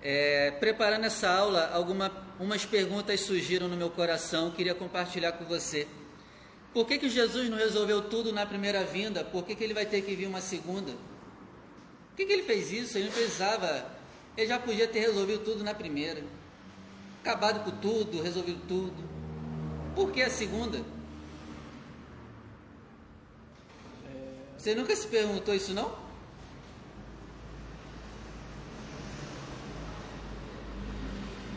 É, preparando essa aula, algumas perguntas surgiram no meu coração, queria compartilhar com você. Por que, que Jesus não resolveu tudo na primeira vinda? Por que, que ele vai ter que vir uma segunda? Por que, que ele fez isso? Ele não precisava, ele já podia ter resolvido tudo na primeira. Acabado com tudo, resolvido tudo. Por que a segunda? Você nunca se perguntou isso não?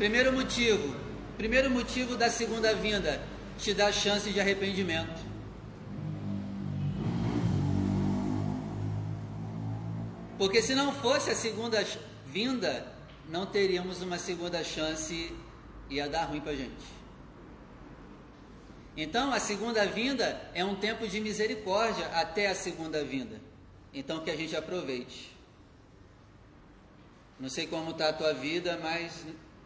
Primeiro motivo, primeiro motivo da segunda vinda, te dá chance de arrependimento. Porque se não fosse a segunda vinda, não teríamos uma segunda chance, ia dar ruim para gente. Então, a segunda vinda é um tempo de misericórdia até a segunda vinda. Então, que a gente aproveite. Não sei como está a tua vida, mas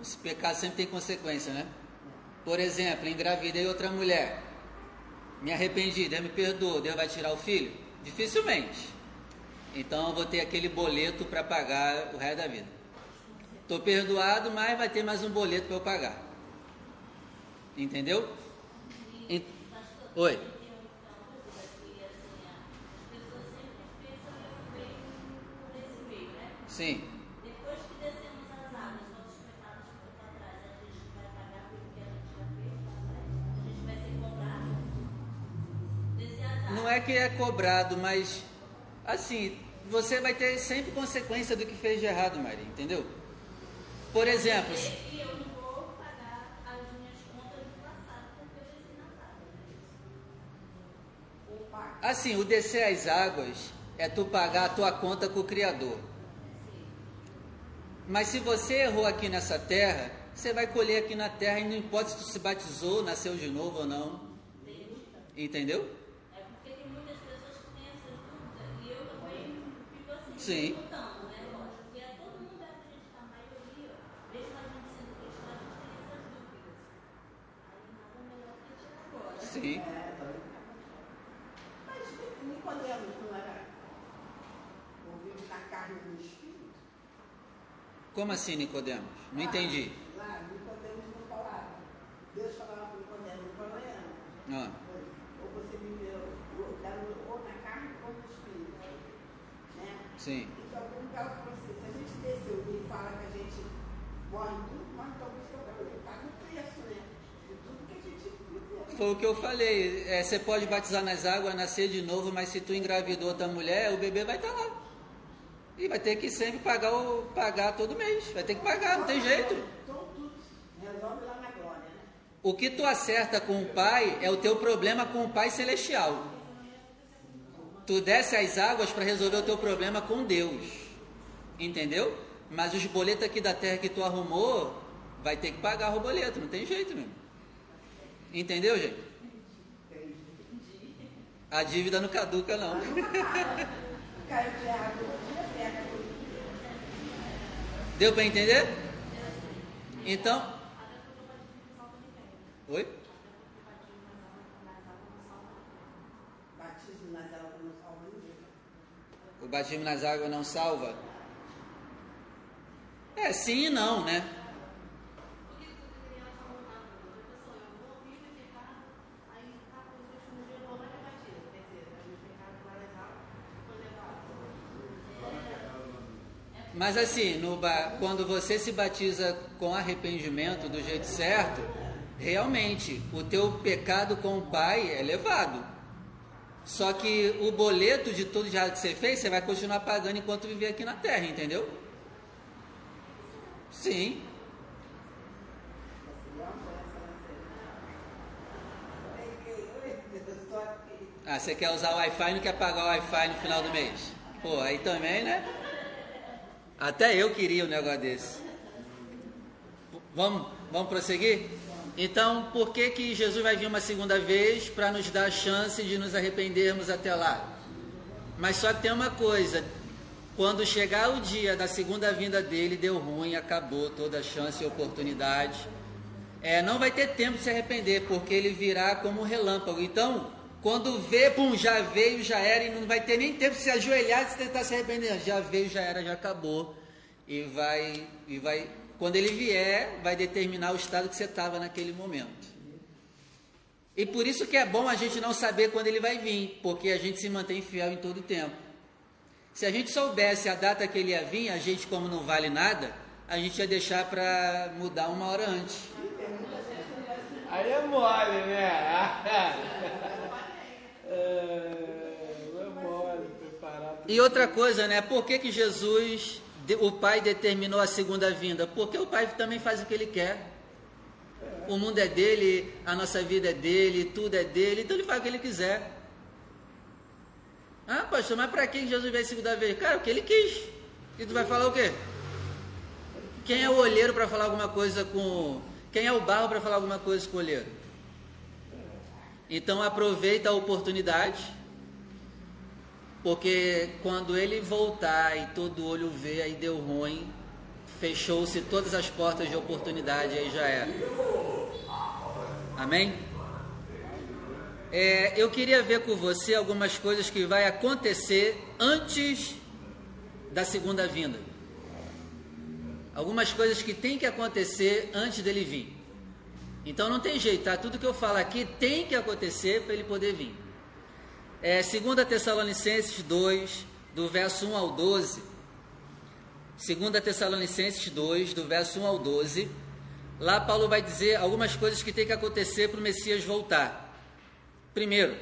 Esse pecado sempre tem consequência, né? Por exemplo, engravidei outra mulher, me arrependi, Deus me perdoou, Deus vai tirar o filho? Dificilmente. Então eu vou ter aquele boleto para pagar o resto da vida. Estou perdoado, mas vai ter mais um boleto para eu pagar. Entendeu? Oi. Sim. Não é que é cobrado, mas assim, você vai ter sempre consequência do que fez de errado, Maria, entendeu? Por exemplo. Eu não vou pagar as minhas contas do passado porque eu desci nas águas. Assim, o descer as águas é tu pagar a tua conta com o Criador. Mas se você errou aqui nessa terra, você vai colher aqui na terra e não importa se tu se batizou, nasceu de novo ou não. Entendeu? Sim. É, mas Nicodemos não era ouvido na carne do espírito? Como assim, Nicodemos? Não ah, entendi. Lá, Nicodemos não falava. Deus falava para Nicodemos, não é? Ah. Ou você viveu ou na carne ou no espírito. Né? Sim. Então, como ela falou assim, se a gente desceu e fala que a gente morre tudo, então preço, né? De tudo que a gente viveu. Foi o que eu falei. É, você pode batizar nas águas, nascer de novo, mas se tu engravidou outra mulher, o bebê vai estar tá lá. E vai ter que sempre pagar, o, pagar todo mês. Vai ter que pagar, não tem jeito. O que tu acerta com o Pai é o teu problema com o Pai Celestial. Tu desce as águas para resolver o teu problema com Deus. Entendeu? Mas os boletos aqui da terra que tu arrumou, vai ter que pagar o boleto, não tem jeito mesmo. Entendeu, gente? A dívida não caduca, não. Deu para entender? Então. Oi? O batismo nas águas não salva? É, sim e não, né? Mas assim, no, quando você se batiza com arrependimento do jeito certo, realmente o teu pecado com o Pai é levado. Só que o boleto de tudo já que você fez, você vai continuar pagando enquanto viver aqui na Terra, entendeu? Sim. Ah, você quer usar o Wi-Fi e não quer pagar o Wi-Fi no final do mês? Pô, aí também, né? Até eu queria um negócio desse. Vamos, vamos prosseguir? Então, por que, que Jesus vai vir uma segunda vez para nos dar a chance de nos arrependermos até lá? Mas só tem uma coisa: quando chegar o dia da segunda vinda dele, deu ruim, acabou toda a chance e oportunidade. É, não vai ter tempo de se arrepender, porque ele virá como um relâmpago. Então, quando vê, pum, já veio, já era, e não vai ter nem tempo de se ajoelhar e tentar se arrepender. Já veio, já era, já acabou. E vai, e vai quando ele vier, vai determinar o estado que você estava naquele momento. E por isso que é bom a gente não saber quando ele vai vir, porque a gente se mantém fiel em todo o tempo. Se a gente soubesse a data que ele ia vir, a gente, como não vale nada, a gente ia deixar para mudar uma hora antes. Aí é mole, né? é, é mole preparar. E outra coisa, né? Por que, que Jesus o Pai determinou a segunda vinda? Porque o Pai também faz o que Ele quer. O mundo é dele, a nossa vida é dele, tudo é dele, então Ele faz o que Ele quiser. Ah, pastor, mas para que Jesus veio a segunda vez? Cara, o que Ele quis. E tu vai falar o quê? Quem é o olheiro para falar alguma coisa com. Quem é o barro para falar alguma coisa com o olheiro? Então aproveita a oportunidade porque quando ele voltar e todo olho vê, aí deu ruim, fechou-se todas as portas de oportunidade, aí já era. Amém? É, eu queria ver com você algumas coisas que vai acontecer antes da segunda vinda. Algumas coisas que tem que acontecer antes dele vir. Então não tem jeito, tá? Tudo que eu falo aqui tem que acontecer para ele poder vir. É, 2 Tessalonicenses 2, do verso 1 ao 12. 2 Tessalonicenses 2, do verso 1 ao 12. Lá Paulo vai dizer algumas coisas que tem que acontecer para o Messias voltar. Primeiro,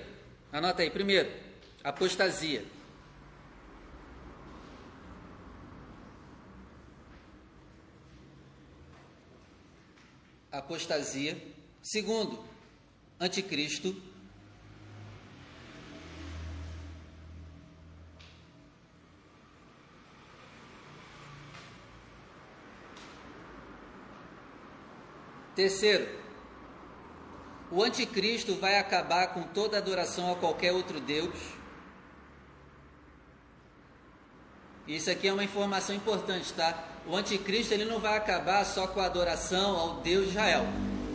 anota aí, primeiro, apostasia. Apostasia. Segundo, anticristo. Terceiro, o anticristo vai acabar com toda adoração a qualquer outro Deus. Isso aqui é uma informação importante, tá? O anticristo ele não vai acabar só com a adoração ao Deus de Israel,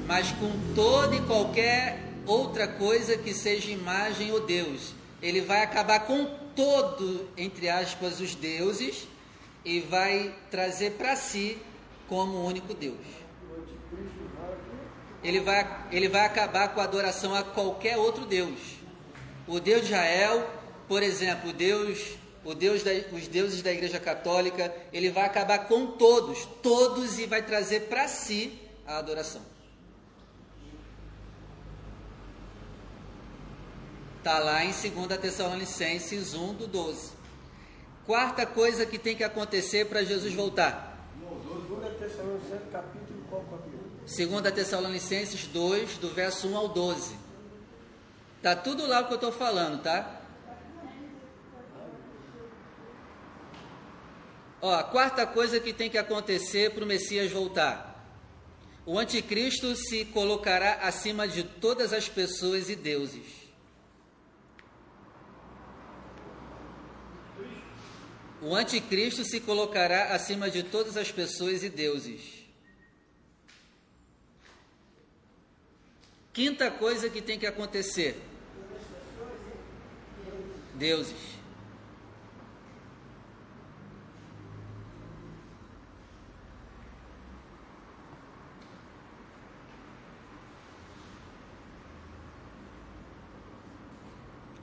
mas com toda e qualquer outra coisa que seja imagem ou Deus. Ele vai acabar com todo, entre aspas, os deuses e vai trazer para si como único Deus ele vai, ele vai acabar com a adoração a qualquer outro Deus. O Deus de Israel, por exemplo, o Deus, o Deus da, os deuses da Igreja Católica, ele vai acabar com todos, todos e vai trazer para si a adoração. Está lá em 2 Tessalonicenses 1, do 12. Quarta coisa que tem que acontecer para Jesus voltar. 2 Tessalonicenses capítulo 2 Tessalonicenses 2, do verso 1 ao 12. Tá tudo lá o que eu estou falando, tá? Ó, a quarta coisa que tem que acontecer para o Messias voltar. O anticristo se colocará acima de todas as pessoas e deuses. O anticristo se colocará acima de todas as pessoas e deuses. Quinta coisa que tem que acontecer: deuses.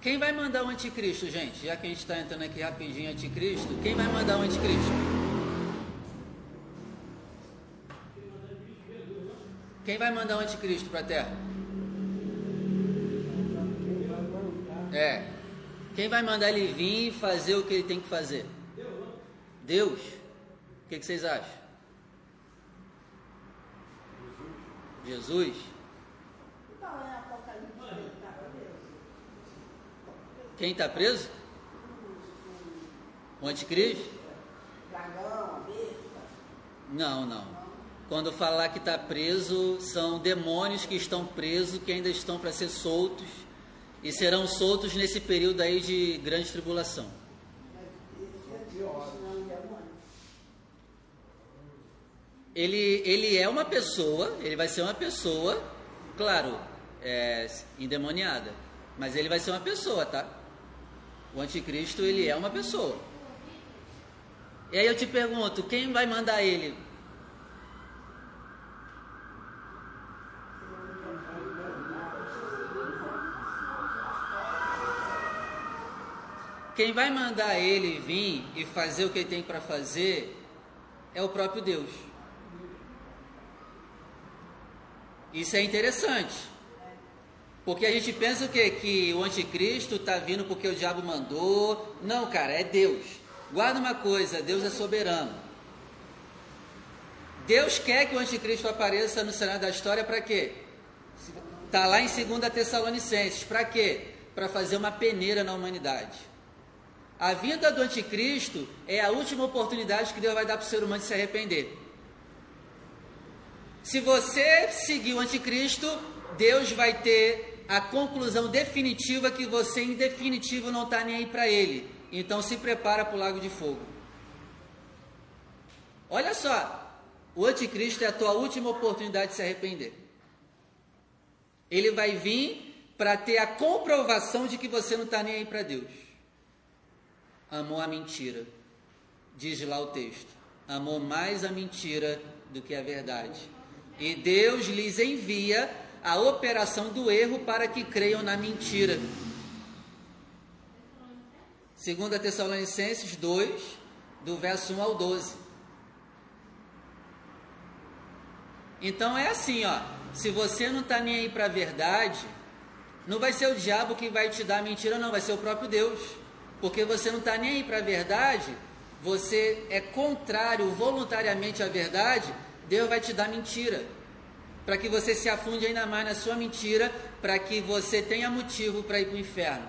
Quem vai mandar o anticristo, gente? Já que a gente está entrando aqui rapidinho anticristo, quem vai mandar o anticristo? Quem vai mandar o anticristo para a Terra? Quem vai mandar ele vir e fazer o que ele tem que fazer? Deus. O que, que vocês acham? Jesus. Quem está preso? O anticristo? Não, não. Quando falar que está preso, são demônios que estão presos, que ainda estão para ser soltos e serão soltos nesse período aí de grande tribulação. Ele, ele é uma pessoa, ele vai ser uma pessoa, claro, é, endemoniada, mas ele vai ser uma pessoa, tá? O anticristo, ele é uma pessoa. E aí eu te pergunto, quem vai mandar ele? Quem vai mandar ele vir e fazer o que ele tem para fazer é o próprio Deus. Isso é interessante. Porque a gente pensa o quê? Que o anticristo está vindo porque o diabo mandou. Não, cara, é Deus. Guarda uma coisa, Deus é soberano. Deus quer que o anticristo apareça no cenário da história para quê? Está lá em 2 Tessalonicenses. Para quê? Para fazer uma peneira na humanidade. A vinda do anticristo é a última oportunidade que Deus vai dar para o ser humano se arrepender. Se você seguir o anticristo, Deus vai ter a conclusão definitiva que você, em definitivo, não está nem aí para ele. Então se prepara para o lago de fogo. Olha só, o anticristo é a tua última oportunidade de se arrepender. Ele vai vir para ter a comprovação de que você não está nem aí para Deus. Amou a mentira, diz lá o texto. Amou mais a mentira do que a verdade. E Deus lhes envia a operação do erro para que creiam na mentira. 2 Tessalonicenses 2, do verso 1 ao 12. Então é assim, ó. Se você não está nem aí para a verdade, não vai ser o diabo que vai te dar mentira, não, vai ser o próprio Deus. Porque você não está nem aí para a verdade, você é contrário voluntariamente à verdade, Deus vai te dar mentira, para que você se afunde ainda mais na sua mentira, para que você tenha motivo para ir para o inferno.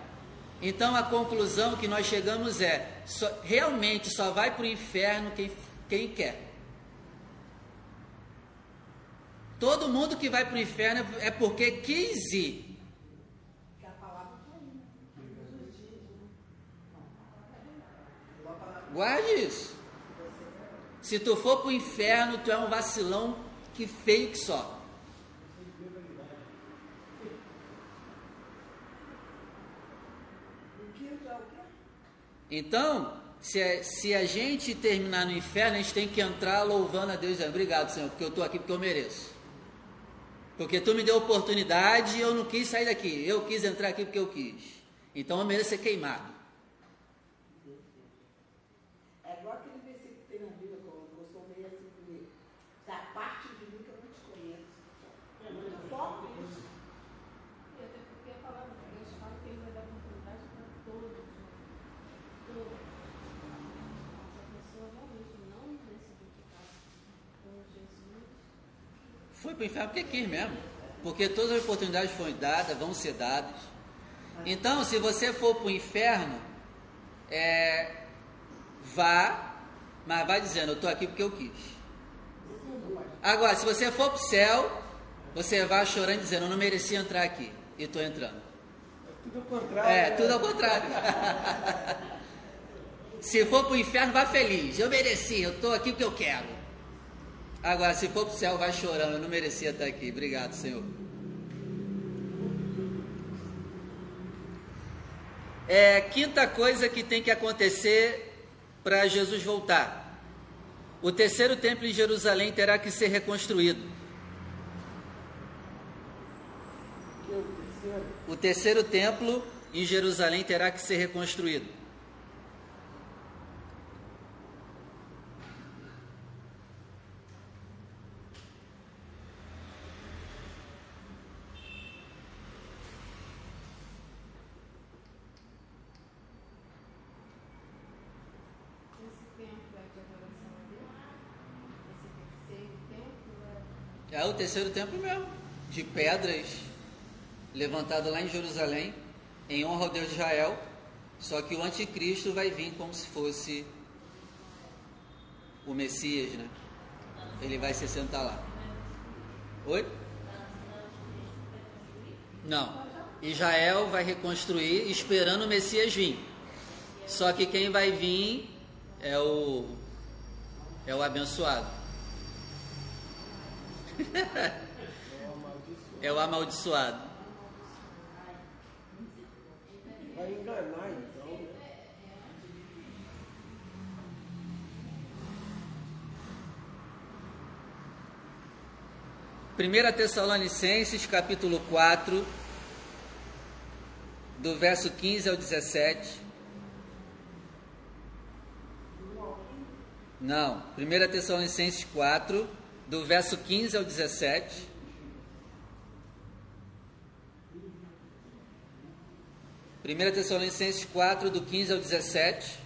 Então a conclusão que nós chegamos é: só, realmente só vai para o inferno quem, quem quer. Todo mundo que vai para o inferno é porque quis ir. Guarde isso. Se tu for para o inferno, tu é um vacilão que que só. Então, se a, se a gente terminar no inferno, a gente tem que entrar louvando a Deus. Obrigado, Senhor, porque eu estou aqui porque eu mereço. Porque tu me deu oportunidade e eu não quis sair daqui. Eu quis entrar aqui porque eu quis. Então eu mereço ser queimado. Foi para o inferno porque quis mesmo. Porque todas as oportunidades foram dadas, vão ser dadas. Então, se você for para o inferno, é, vá, mas vai dizendo, eu estou aqui porque eu quis. Agora, se você for para o céu, você vai chorando dizendo, eu não merecia entrar aqui. E estou entrando. É tudo ao contrário. É, né? tudo ao contrário. se for para o inferno, vá feliz. Eu mereci, eu estou aqui porque eu quero. Agora, se for para o céu, vai chorando. Eu não merecia estar aqui. Obrigado, Senhor. É, quinta coisa que tem que acontecer para Jesus voltar. O terceiro templo em Jerusalém terá que ser reconstruído. O terceiro templo em Jerusalém terá que ser reconstruído. É o terceiro templo mesmo, de pedras, levantado lá em Jerusalém, em honra ao Deus de Israel. Só que o anticristo vai vir como se fosse o Messias, né? ele vai se sentar lá. Oi? Não. Israel vai reconstruir esperando o Messias vir. Só que quem vai vir é o é o abençoado. É o amaldiçoado. Vai enganar então, né? Primeira Tessalonicenses, capítulo 4, do verso 15 ao 17. Não, 1 Tessalonicenses 4, do verso 15 ao 17. Primeira Tessalonicenses 4, do 15 ao 17.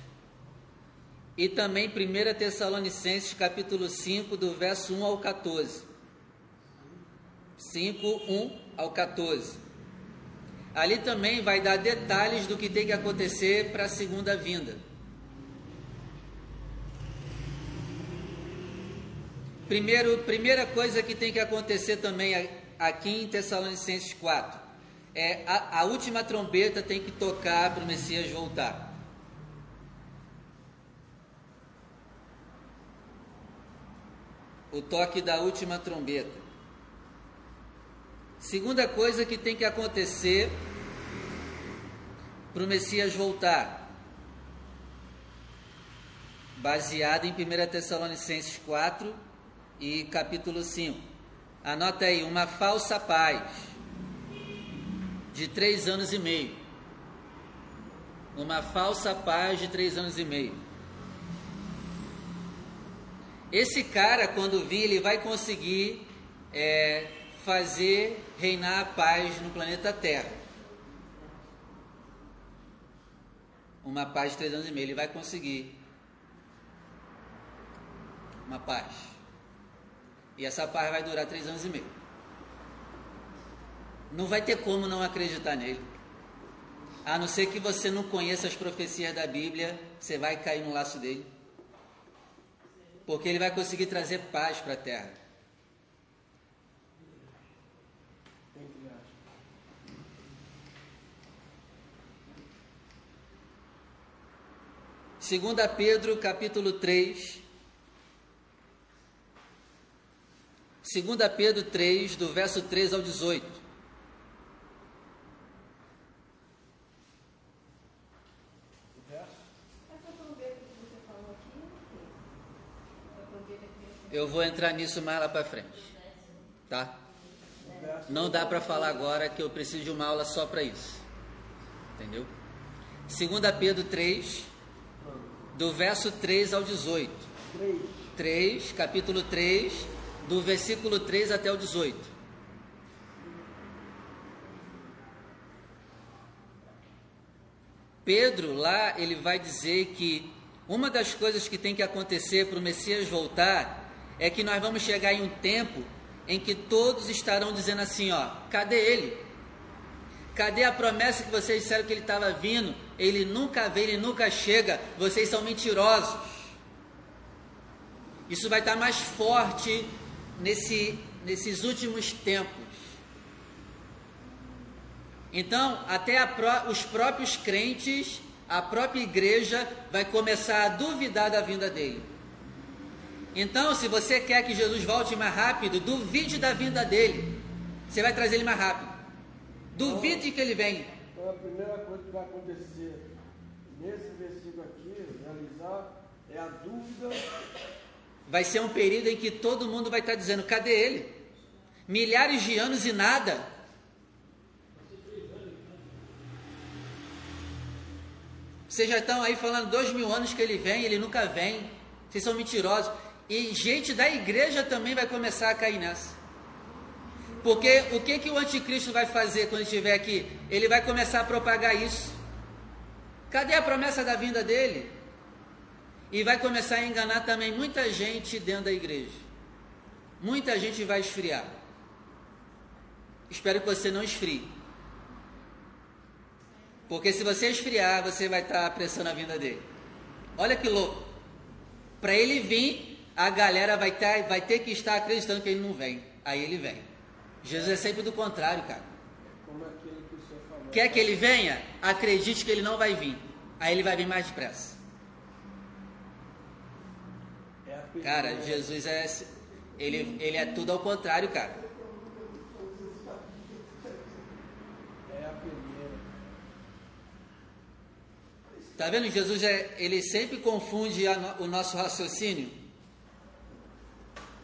E também 1 Tessalonicenses capítulo 5, do verso 1 ao 14. 5, 1 ao 14. Ali também vai dar detalhes do que tem que acontecer para a segunda vinda. Primeiro, primeira coisa que tem que acontecer também aqui em Tessalonicenses 4 é a, a última trombeta tem que tocar para o Messias voltar. O toque da última trombeta. Segunda coisa que tem que acontecer para o Messias voltar, baseado em 1 Tessalonicenses 4 e capítulo 5. Anota aí, uma falsa paz de três anos e meio. Uma falsa paz de três anos e meio. Esse cara, quando vir, ele vai conseguir é, fazer reinar a paz no planeta Terra. Uma paz de três anos e meio, ele vai conseguir. Uma paz. E essa paz vai durar três anos e meio. Não vai ter como não acreditar nele. A não ser que você não conheça as profecias da Bíblia, você vai cair no laço dele. Porque ele vai conseguir trazer paz para a terra. Segunda Pedro, capítulo 3. Segunda Pedro 3, do verso 3 ao 18. Eu vou entrar nisso mais lá para frente, tá? Não dá para falar agora que eu preciso de uma aula só para isso, entendeu? Segunda Pedro 3, do verso 3 ao 18. 3. 3, capítulo 3, do versículo 3 até o 18. Pedro, lá, ele vai dizer que uma das coisas que tem que acontecer para o Messias voltar é que nós vamos chegar em um tempo em que todos estarão dizendo assim: ó, cadê ele? Cadê a promessa que vocês disseram que ele estava vindo? Ele nunca vem, ele nunca chega. Vocês são mentirosos. Isso vai estar mais forte nesse, nesses últimos tempos. Então, até a, os próprios crentes, a própria igreja vai começar a duvidar da vinda dele. Então, se você quer que Jesus volte mais rápido, duvide da vinda dele. Você vai trazer ele mais rápido. Duvide que ele vem. Então a primeira coisa que vai acontecer nesse versículo aqui, realizar, é a dúvida. Vai ser um período em que todo mundo vai estar dizendo: cadê ele? Milhares de anos e nada. Vocês já estão aí falando dois mil anos que ele vem, ele nunca vem. Vocês são mentirosos. E gente da igreja também vai começar a cair nessa. Porque o que, que o anticristo vai fazer quando estiver aqui? Ele vai começar a propagar isso. Cadê a promessa da vinda dele? E vai começar a enganar também muita gente dentro da igreja. Muita gente vai esfriar. Espero que você não esfrie. Porque se você esfriar, você vai estar apressando a vinda dele. Olha que louco. Para ele vir, a galera vai ter, vai ter que estar acreditando que ele não vem. Aí ele vem. Jesus é sempre do contrário, cara. Como aquilo que o senhor falou. Quer que ele venha? Acredite que ele não vai vir. Aí ele vai vir mais depressa. É a peneira. Cara, Jesus é. Ele, ele é tudo ao contrário, cara. É a peneira. Tá vendo? Jesus é, ele sempre confunde no- o nosso raciocínio.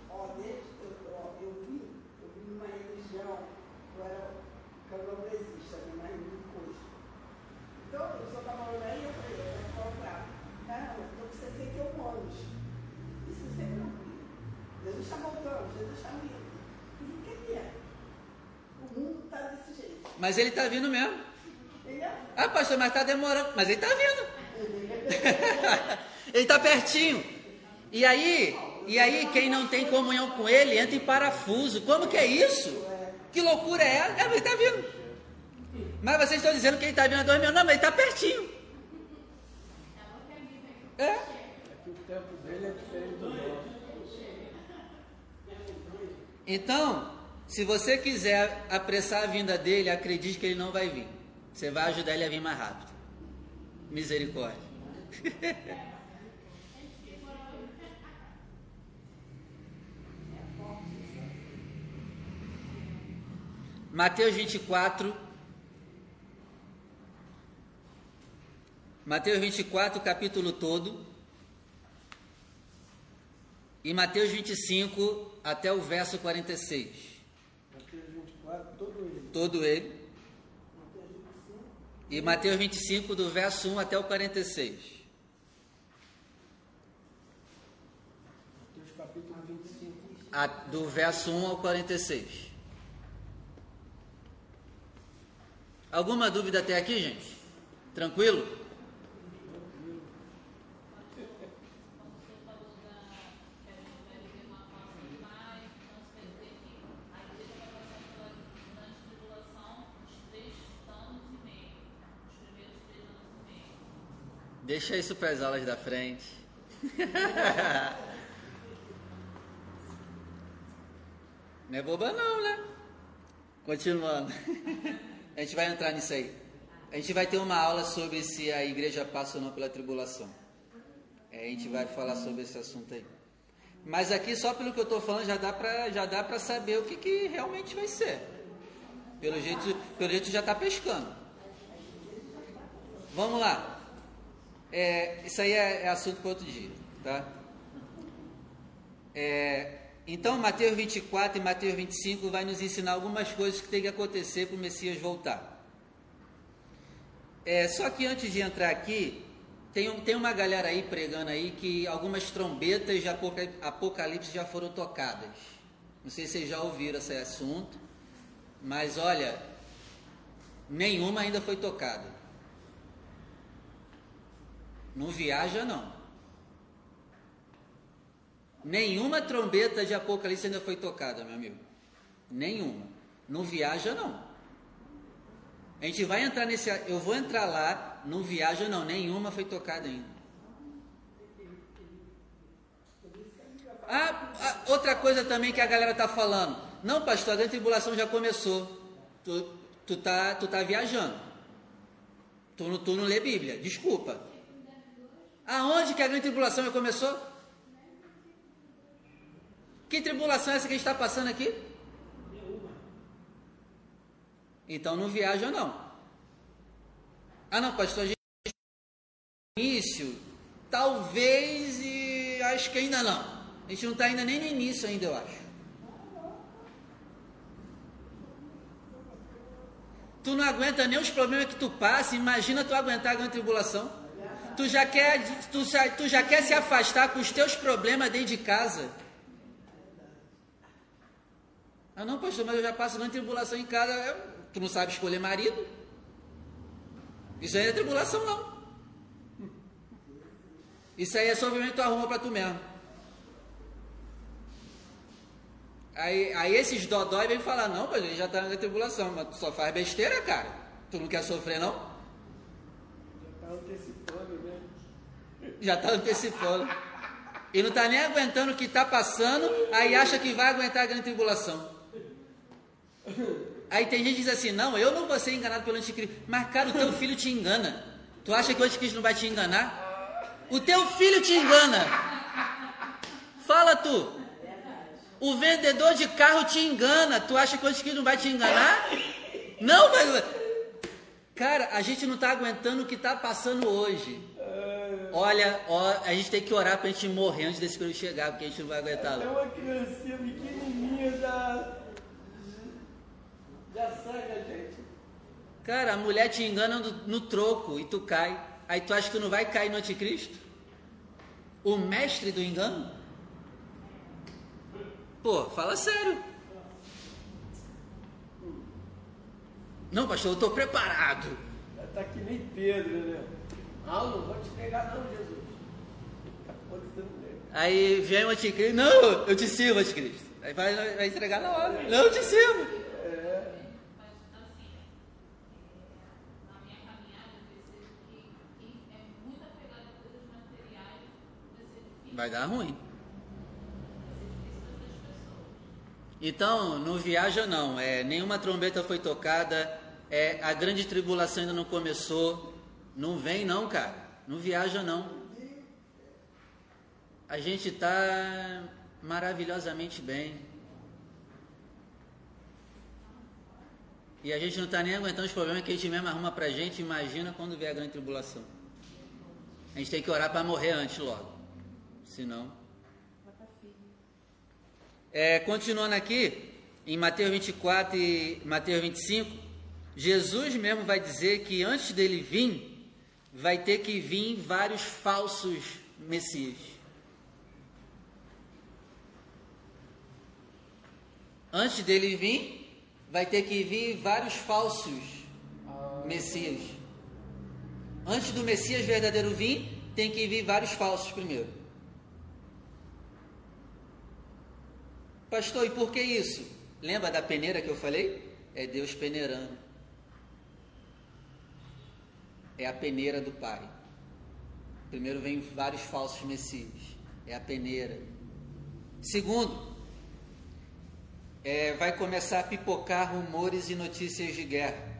Ó, desde eu, ó, eu vi, eu vi numa religião, eu era candomblessista, né, mas muito coisa. Então, eu só estava falando aí, eu falei, eu vou comprar. Caramba, então você sei que eu moro. Isso sempre não vi. Jesus está voltando, Jesus está vindo. E o que que é? O mundo está desse jeito. Mas ele tá vindo mesmo. Ah, pastor, mas tá demorando. Mas ele tá vindo. ele tá pertinho. E aí, e aí, quem não tem comunhão com ele entra em parafuso. Como que é isso? Que loucura é essa? É, ele tá vindo. Mas vocês estão dizendo que ele tá vindo a dois mil. Não, mas ele tá pertinho. É. É que o tempo dele é diferente do. Então, se você quiser apressar a vinda dele, acredite que ele não vai vir. Você vai ajudar ele a vir mais rápido. Misericórdia. Mateus 24. Mateus 24, capítulo todo. E Mateus 25 até o verso 46. Mateus 24, todo ele. Todo ele. E Mateus 25, do verso 1 até o 46. Mateus capítulo 25. A- do verso 1 ao 46. Alguma dúvida até aqui, gente? Tranquilo? Deixa isso para as aulas da frente. Não é boba não, né? Continuando. A gente vai entrar nisso aí. A gente vai ter uma aula sobre se a igreja passa ou não pela tribulação. É, a gente vai falar sobre esse assunto aí. Mas aqui, só pelo que eu estou falando, já dá para já dá para saber o que, que realmente vai ser. Pelo jeito, pelo jeito já está pescando. Vamos lá. É, isso aí é, é assunto para outro dia, tá? É, então, Mateus 24 e Mateus 25 vai nos ensinar algumas coisas que tem que acontecer para o Messias voltar. É, só que antes de entrar aqui, tem, um- tem uma galera aí pregando aí que algumas trombetas de apoca- Apocalipse já foram tocadas. Não sei se vocês já ouviram esse assunto, mas olha, nenhuma ainda foi tocada. Não viaja não. Nenhuma trombeta de Apocalipse ainda foi tocada, meu amigo. Nenhuma. Não viaja não. A gente vai entrar nesse. Eu vou entrar lá, não viaja não. Nenhuma foi tocada ainda. Ah, ah, outra coisa também que a galera tá falando. Não, pastor, a grande tribulação já começou. Tu, tu, tá, tu tá viajando. Tu, tu não lê Bíblia. Desculpa. Aonde que a grande tribulação começou? Que tribulação é essa que a gente está passando aqui? Então não viaja não. Ah não, pastor, a gente início, talvez e acho que ainda não. A gente não está ainda nem no início ainda, eu acho. Tu não aguenta nem os problemas que tu passa, imagina tu aguentar a grande tribulação. Tu já quer, tu, tu já quer se afastar com os teus problemas dentro de casa. Ah não, pastor, mas eu já passo grande tribulação em casa. Eu- Tu não sabe escolher marido? Isso aí não é tribulação não. Isso aí é sofrimento que tu arruma pra tu mesmo. Aí, aí esses dodói vêm falar, não, mas ele já tá na tribulação, mas tu só faz besteira, cara. Tu não quer sofrer, não? Já está antecipando, né? Já tá antecipando. E não está nem aguentando o que está passando, aí acha que vai aguentar a grande tribulação. Aí tem gente que diz assim: não, eu não vou ser enganado pelo anticristo. Mas, cara, o teu filho te engana. Tu acha que o anticristo não vai te enganar? O teu filho te engana. Fala tu. O vendedor de carro te engana. Tu acha que o anticristo não vai te enganar? Não, mas. Cara, a gente não está aguentando o que está passando hoje. Olha, ó, a gente tem que orar para a gente morrer antes desse período chegar, porque a gente não vai aguentar. É uma criancinha pequenininha já. Já cega a gente. Cara, a mulher te engana no, no troco e tu cai. Aí tu acha que tu não vai cair no anticristo? O mestre do engano? Pô, fala sério. Não, pastor, eu estou preparado. Está que nem Pedro, né? Não, não vou te pegar não, Jesus. Aí vem o anticristo, não, eu te sirvo, anticristo. Aí vai, vai entregar na hora. Não, eu te sirvo. Vai dar ruim. Então, não viaja não, é, nenhuma trombeta foi tocada, é, a grande tribulação ainda não começou, não vem não, cara, não viaja não. A gente está maravilhosamente bem. E a gente não está nem aguentando os problemas que a gente mesmo arruma para a gente, imagina quando vier a grande tribulação. A gente tem que orar para morrer antes logo senão. É, continuando aqui, em Mateus 24 e Mateus 25, Jesus mesmo vai dizer que antes dele vir, vai ter que vir vários falsos messias. Antes dele vir, vai ter que vir vários falsos messias. Antes do Messias verdadeiro vir, tem que vir vários falsos primeiro. Pastor, e por que isso? Lembra da peneira que eu falei? É Deus peneirando. É a peneira do Pai. Primeiro vem vários falsos messias. É a peneira. Segundo, é, vai começar a pipocar rumores e notícias de guerra.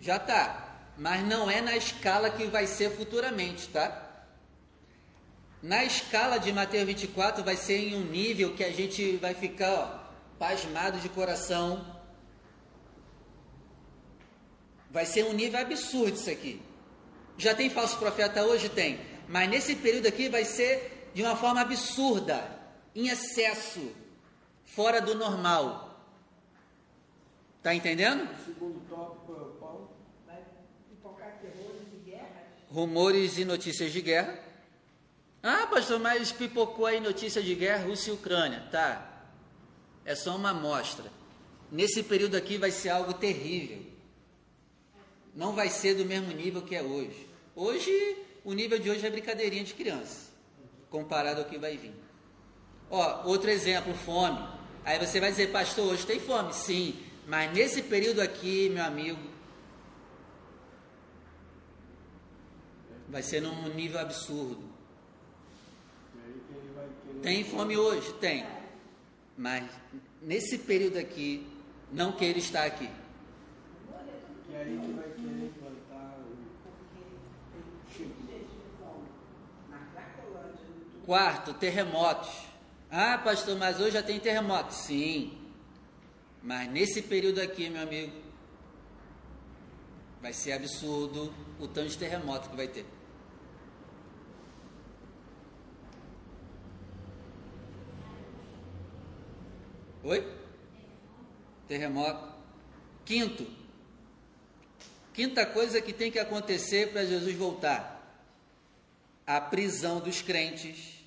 Já tá, mas não é na escala que vai ser futuramente, tá? Na escala de Mateus 24 vai ser em um nível que a gente vai ficar ó, pasmado de coração. Vai ser um nível absurdo isso aqui. Já tem falso profeta hoje? Tem. Mas nesse período aqui vai ser de uma forma absurda, em excesso, fora do normal. Tá entendendo? segundo tópico, Paulo. Vai pipocar terrores e guerras. Rumores e notícias de guerra. Ah, pastor, mas pipocou aí notícia de guerra Rússia e Ucrânia. Tá. É só uma amostra. Nesse período aqui vai ser algo terrível. Não vai ser do mesmo nível que é hoje. Hoje, o nível de hoje é brincadeirinha de criança, comparado ao que vai vir. Ó, outro exemplo, fome. Aí você vai dizer, pastor, hoje tem fome? Sim, mas nesse período aqui, meu amigo, vai ser num nível absurdo. Tem fome hoje? Tem. Mas nesse período aqui, não queira estar aqui. Aí vai Quarto, terremotos. Ah, pastor, mas hoje já tem terremoto. Sim. Mas nesse período aqui, meu amigo, vai ser absurdo o tanto de terremoto que vai ter. Oi? Terremoto. Quinto. Quinta coisa que tem que acontecer para Jesus voltar: a prisão dos crentes.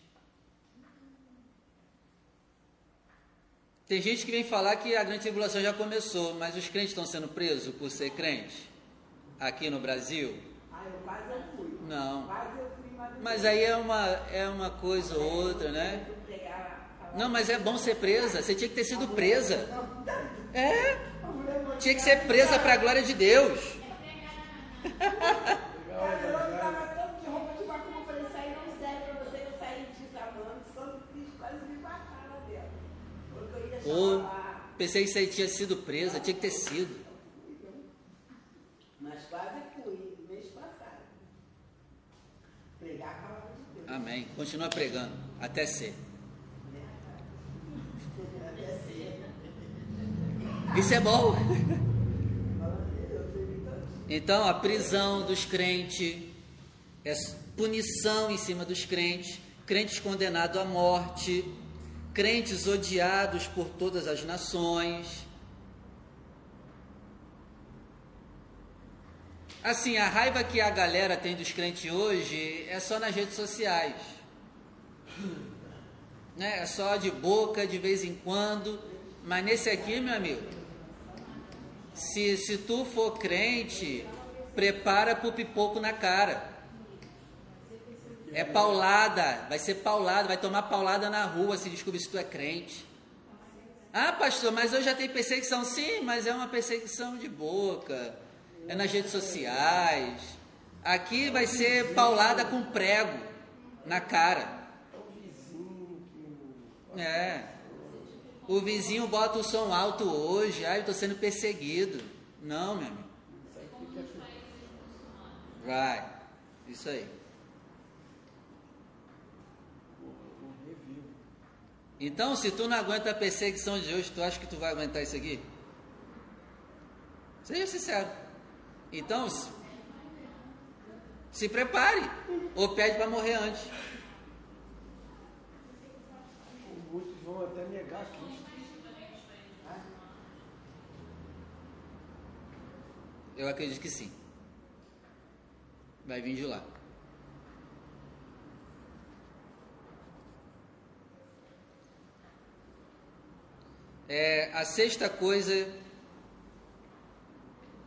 Tem gente que vem falar que a grande tribulação já começou, mas os crentes estão sendo presos por ser crente aqui no Brasil? Ah, eu quase fui. Não. Quase eu fui, mas, mas aí é uma, é uma coisa ou outra, né? Não, mas é bom ser presa. Você tinha que ter sido presa. É. Tinha que ser presa para a glória de Deus. Ou pensei que você tinha sido presa, tinha que ter sido. Mas quase fui, mês passado. Pregar a palavra de Deus. Amém. Continua pregando até ser. Até ser. Isso é bom. Então, a prisão dos crentes, é punição em cima dos crentes, crentes condenados à morte, crentes odiados por todas as nações. Assim, a raiva que a galera tem dos crentes hoje é só nas redes sociais. Né? É só de boca, de vez em quando. Mas nesse aqui, meu amigo, se, se tu for crente, prepara pro pipoco na cara. É paulada, vai ser paulada, vai tomar paulada na rua se descobrir se tu é crente. Ah, pastor, mas hoje já tem perseguição. Sim, mas é uma perseguição de boca, é nas redes sociais. Aqui vai ser paulada com prego na cara. É o vizinho bota o som alto hoje, ai, eu estou sendo perseguido. Não, meu amigo. Vai. Isso aí. O review. Então, se tu não aguenta a perseguição de hoje, tu acha que tu vai aguentar isso aqui? Seja sincero. Então, se, prepare. Ou pede para morrer antes. Muitos vão até negar Cristo. Eu acredito que sim. Vai vir de lá. É, a sexta coisa,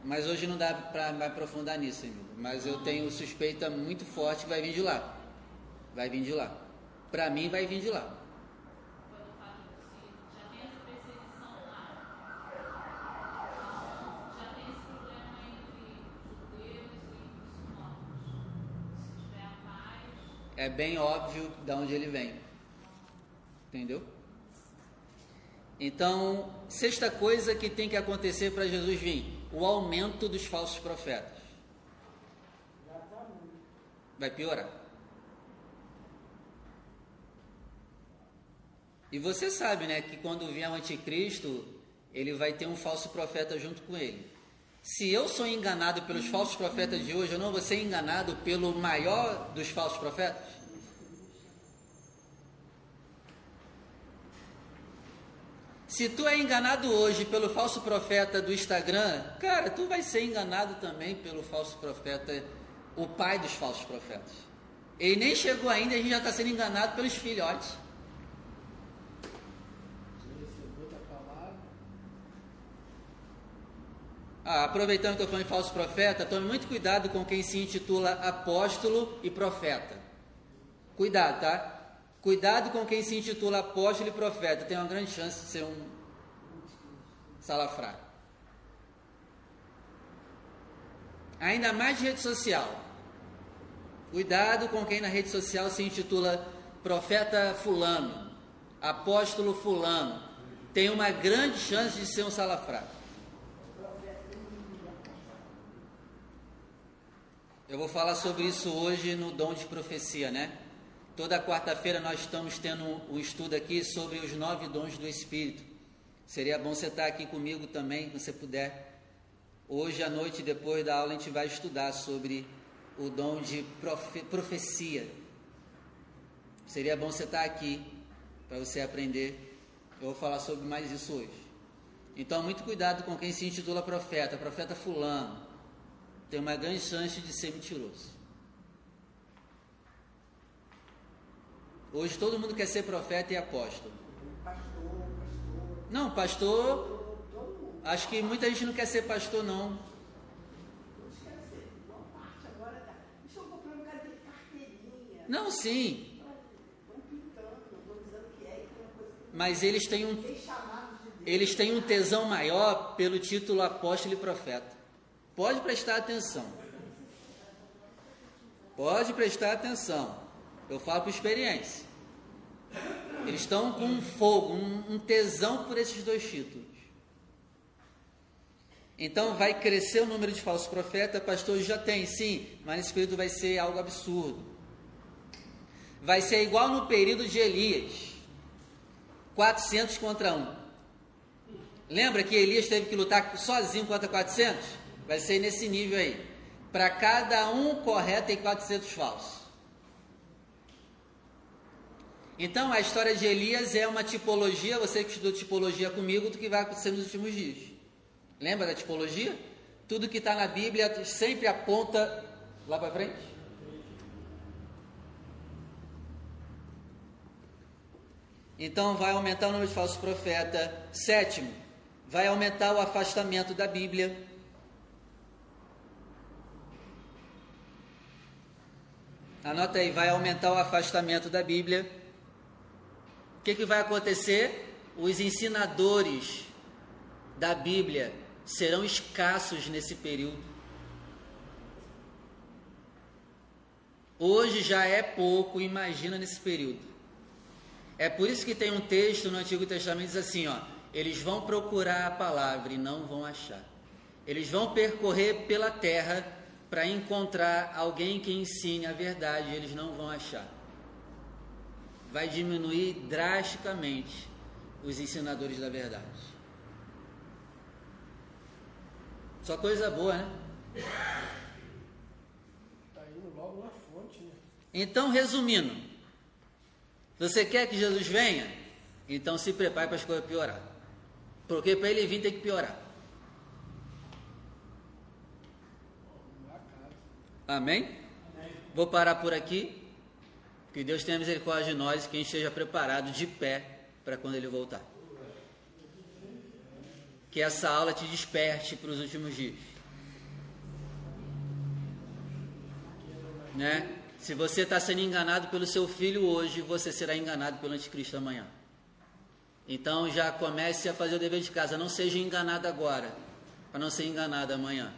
mas hoje não dá para me aprofundar nisso, amigo. Mas eu tenho suspeita muito forte que vai vir de lá. Vai vir de lá. Para mim, vai vir de lá. É bem óbvio de onde ele vem. Entendeu? Então, sexta coisa que tem que acontecer para Jesus vir: o aumento dos falsos profetas. Vai piorar. E você sabe, né, que quando vier o anticristo, ele vai ter um falso profeta junto com ele. Se eu sou enganado pelos falsos profetas de hoje, eu não vou ser enganado pelo maior dos falsos profetas? Se tu é enganado hoje pelo falso profeta do Instagram, cara, tu vai ser enganado também pelo falso profeta, o pai dos falsos profetas. Ele nem chegou ainda, a gente já está sendo enganado pelos filhotes. Ah, aproveitando que eu falando de falso profeta, tome muito cuidado com quem se intitula apóstolo e profeta. Cuidado, tá? Cuidado com quem se intitula apóstolo e profeta, tem uma grande chance de ser um salafrário. Ainda mais de rede social. Cuidado com quem na rede social se intitula profeta fulano, apóstolo fulano. Tem uma grande chance de ser um salafrário. Eu vou falar sobre isso hoje no dom de profecia, né? Toda quarta-feira nós estamos tendo um estudo aqui sobre os nove dons do Espírito. Seria bom você estar aqui comigo também, se você puder. Hoje à noite, depois da aula, a gente vai estudar sobre o dom de profe profecia. Seria bom você estar aqui para você aprender. Eu vou falar sobre mais isso hoje. Então, muito cuidado com quem se intitula profeta, profeta fulano. Tem uma grande chance de ser mentiroso. Hoje todo mundo quer ser profeta e apóstolo. Pastor, pastor, Não, pastor, acho que muita gente não quer ser pastor, não. Não, sim, mas eles têm um, eles têm um tesão maior pelo título apóstolo e profeta. Pode prestar atenção. Pode prestar atenção. Eu falo por experiência. Eles estão com um fogo, um, um tesão por esses dois títulos. Então vai crescer o número de falsos profetas, pastor já tem, sim, mas nesse período vai ser algo absurdo. Vai ser igual no período de Elias, 400 contra 1. Lembra que Elias teve que lutar sozinho contra 400? Vai ser nesse nível aí. Para cada um correto tem 400 falsos. Então a história de Elias é uma tipologia, você que estudou tipologia comigo, do que vai acontecer nos últimos dias. Lembra da tipologia? Tudo que está na Bíblia sempre aponta lá para frente. Então vai aumentar o número de falsos profetas. Sétimo, vai aumentar o afastamento da Bíblia. Anota aí, vai aumentar o afastamento da Bíblia. Que, que vai acontecer? Os ensinadores da Bíblia serão escassos nesse período. Hoje já é pouco, imagina nesse período. É por isso que tem um texto no Antigo Testamento que diz assim, ó, eles vão procurar a palavra e não vão achar. Eles vão percorrer pela terra para encontrar alguém que ensine a verdade, eles não vão achar. Vai diminuir drasticamente os ensinadores da verdade. Só coisa boa, né? Está indo logo na fonte, né? Então, resumindo, você quer que Jesus venha? Então se prepare para as coisas piorar. Porque para ele vir tem que piorar. Amém? Vou parar por aqui. Que Deus tenha misericórdia de nós e que a gente esteja preparado de pé para quando Ele voltar. Que essa aula te desperte para os últimos dias. Né? Se você está sendo enganado pelo seu filho hoje, você será enganado pelo anticristo amanhã. Então já comece a fazer o dever de casa. Não seja enganado agora, para não ser enganado amanhã.